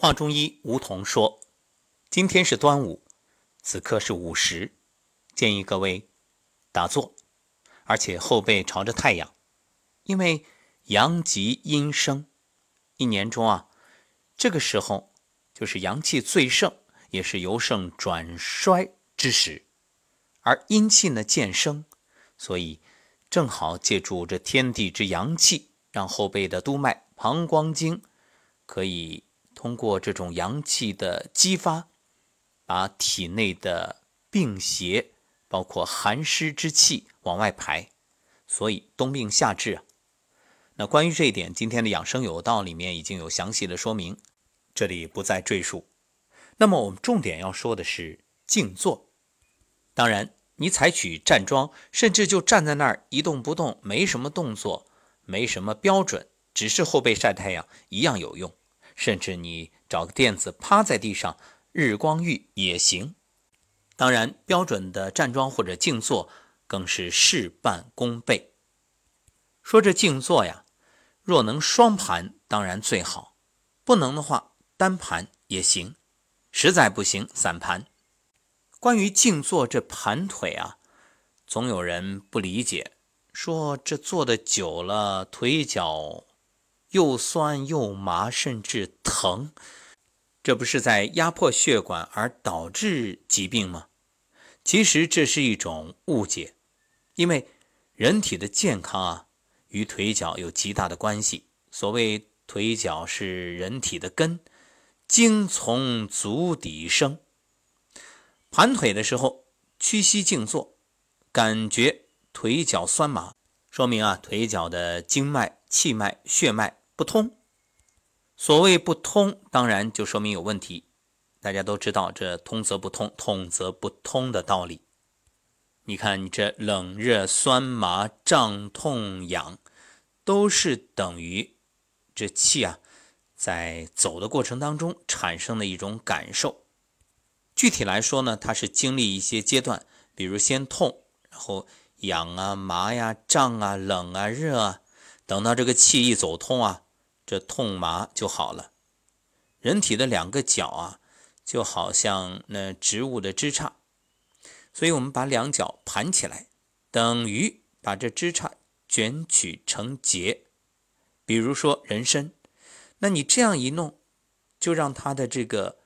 华中医吴桐说：“今天是端午，此刻是午时，建议各位打坐，而且后背朝着太阳，因为阳极阴生。一年中啊，这个时候就是阳气最盛，也是由盛转衰之时，而阴气呢渐生，所以正好借助这天地之阳气，让后背的督脉、膀胱经可以。”通过这种阳气的激发，把体内的病邪，包括寒湿之气往外排，所以冬病夏治啊。那关于这一点，今天的养生有道里面已经有详细的说明，这里不再赘述。那么我们重点要说的是静坐。当然，你采取站桩，甚至就站在那儿一动不动，没什么动作，没什么标准，只是后背晒太阳，一样有用。甚至你找个垫子趴在地上，日光浴也行。当然，标准的站桩或者静坐更是事半功倍。说这静坐呀，若能双盘当然最好，不能的话单盘也行。实在不行，散盘。关于静坐这盘腿啊，总有人不理解，说这坐的久了腿脚。又酸又麻，甚至疼，这不是在压迫血管而导致疾病吗？其实这是一种误解，因为人体的健康啊，与腿脚有极大的关系。所谓腿脚是人体的根，精从足底生。盘腿的时候，屈膝静坐，感觉腿脚酸麻，说明啊，腿脚的经脉、气脉、血脉。不通，所谓不通，当然就说明有问题。大家都知道这通则不通，通则不通的道理。你看，你这冷热酸麻胀痛痒，都是等于这气啊在走的过程当中产生的一种感受。具体来说呢，它是经历一些阶段，比如先痛，然后痒啊、麻呀、胀啊、冷啊、热啊，等到这个气一走通啊。这痛麻就好了。人体的两个脚啊，就好像那植物的枝杈，所以我们把两脚盘起来，等于把这枝杈卷曲成结。比如说人参，那你这样一弄，就让它的这个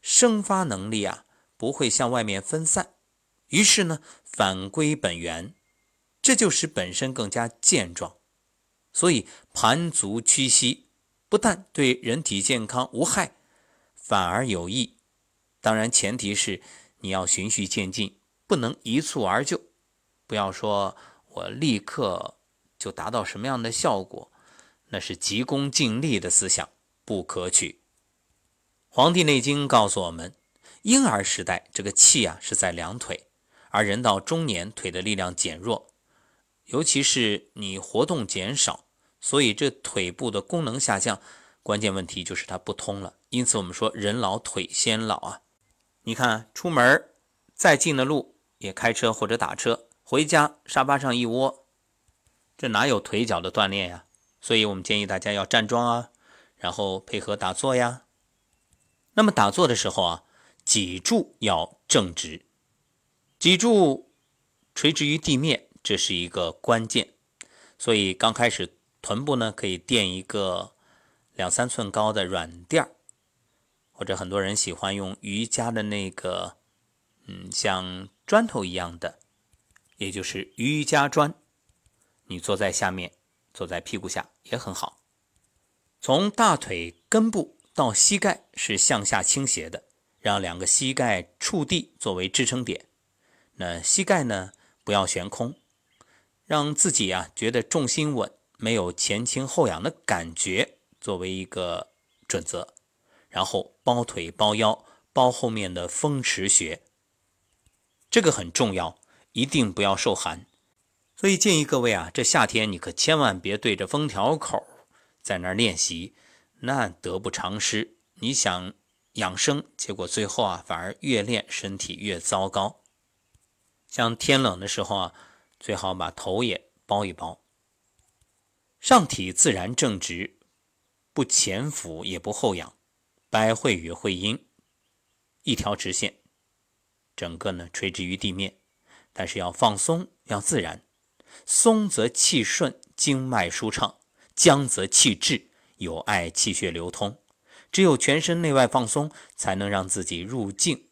生发能力啊，不会向外面分散，于是呢，返归本源，这就使本身更加健壮。所以盘足屈膝。不但对人体健康无害，反而有益。当然，前提是你要循序渐进，不能一蹴而就。不要说我立刻就达到什么样的效果，那是急功近利的思想，不可取。《黄帝内经》告诉我们，婴儿时代这个气啊是在两腿，而人到中年腿的力量减弱，尤其是你活动减少。所以这腿部的功能下降，关键问题就是它不通了。因此我们说人老腿先老啊。你看出门再近的路也开车或者打车，回家沙发上一窝，这哪有腿脚的锻炼呀？所以我们建议大家要站桩啊，然后配合打坐呀。那么打坐的时候啊，脊柱要正直，脊柱垂直于地面，这是一个关键。所以刚开始。臀部呢，可以垫一个两三寸高的软垫儿，或者很多人喜欢用瑜伽的那个，嗯，像砖头一样的，也就是瑜伽砖。你坐在下面，坐在屁股下也很好。从大腿根部到膝盖是向下倾斜的，让两个膝盖触地作为支撑点。那膝盖呢，不要悬空，让自己啊觉得重心稳。没有前倾后仰的感觉，作为一个准则，然后包腿、包腰、包后面的风池穴，这个很重要，一定不要受寒。所以建议各位啊，这夏天你可千万别对着封条口在那儿练习，那得不偿失。你想养生，结果最后啊，反而越练身体越糟糕。像天冷的时候啊，最好把头也包一包。上体自然正直，不前俯也不后仰，百会与会阴一条直线，整个呢垂直于地面，但是要放松，要自然。松则气顺，经脉舒畅；僵则气滞，有碍气血流通。只有全身内外放松，才能让自己入静。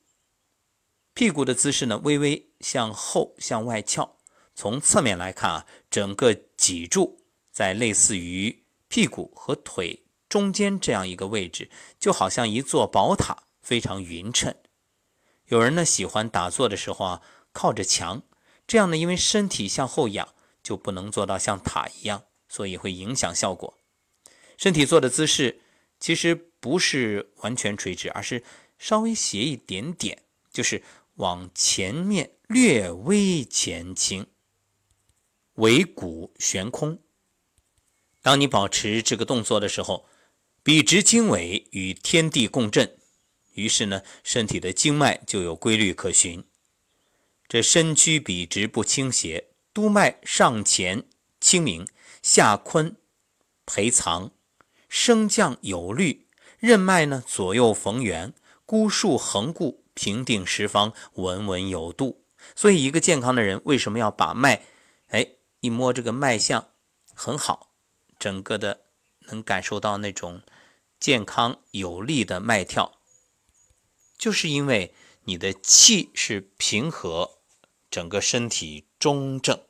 屁股的姿势呢，微微向后向外翘。从侧面来看啊，整个脊柱在类似于屁股和腿中间这样一个位置，就好像一座宝塔，非常匀称。有人呢喜欢打坐的时候啊，靠着墙，这样呢，因为身体向后仰，就不能做到像塔一样，所以会影响效果。身体坐的姿势其实不是完全垂直，而是稍微斜一点点，就是往前面略微前倾。尾骨悬空。当你保持这个动作的时候，笔直经纬与天地共振，于是呢，身体的经脉就有规律可循。这身躯笔直不倾斜，督脉上前清明，下坤陪藏，升降有律，任脉呢左右逢源，孤竖横固，平定十方，稳稳有度。所以，一个健康的人为什么要把脉？哎。一摸这个脉象很好，整个的能感受到那种健康有力的脉跳，就是因为你的气是平和，整个身体中正。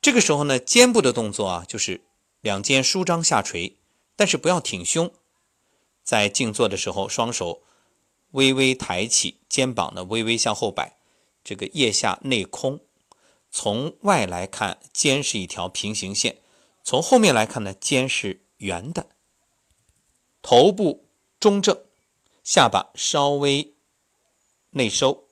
这个时候呢，肩部的动作啊，就是两肩舒张下垂，但是不要挺胸。在静坐的时候，双手微微抬起，肩膀呢微微向后摆，这个腋下内空。从外来看，肩是一条平行线；从后面来看呢，肩是圆的。头部中正，下巴稍微内收，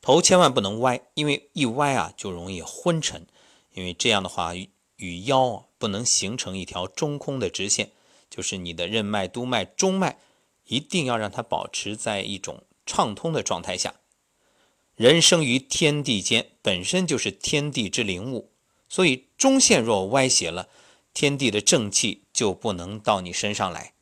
头千万不能歪，因为一歪啊就容易昏沉。因为这样的话与腰啊不能形成一条中空的直线，就是你的任脉、督脉、中脉一定要让它保持在一种畅通的状态下。人生于天地间，本身就是天地之灵物，所以中线若歪斜了，天地的正气就不能到你身上来。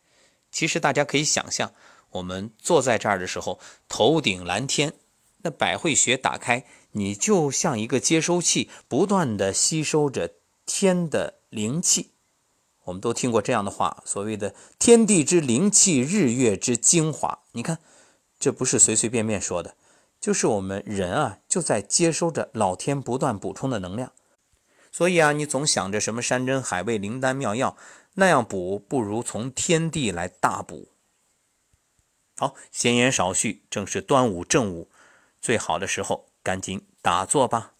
其实大家可以想象，我们坐在这儿的时候，头顶蓝天，那百会穴打开，你就像一个接收器，不断的吸收着天的灵气。我们都听过这样的话，所谓的“天地之灵气，日月之精华”。你看，这不是随随便便说的。就是我们人啊，就在接收着老天不断补充的能量，所以啊，你总想着什么山珍海味、灵丹妙药，那样补不如从天地来大补。好，闲言少叙，正是端午正午最好的时候，赶紧打坐吧。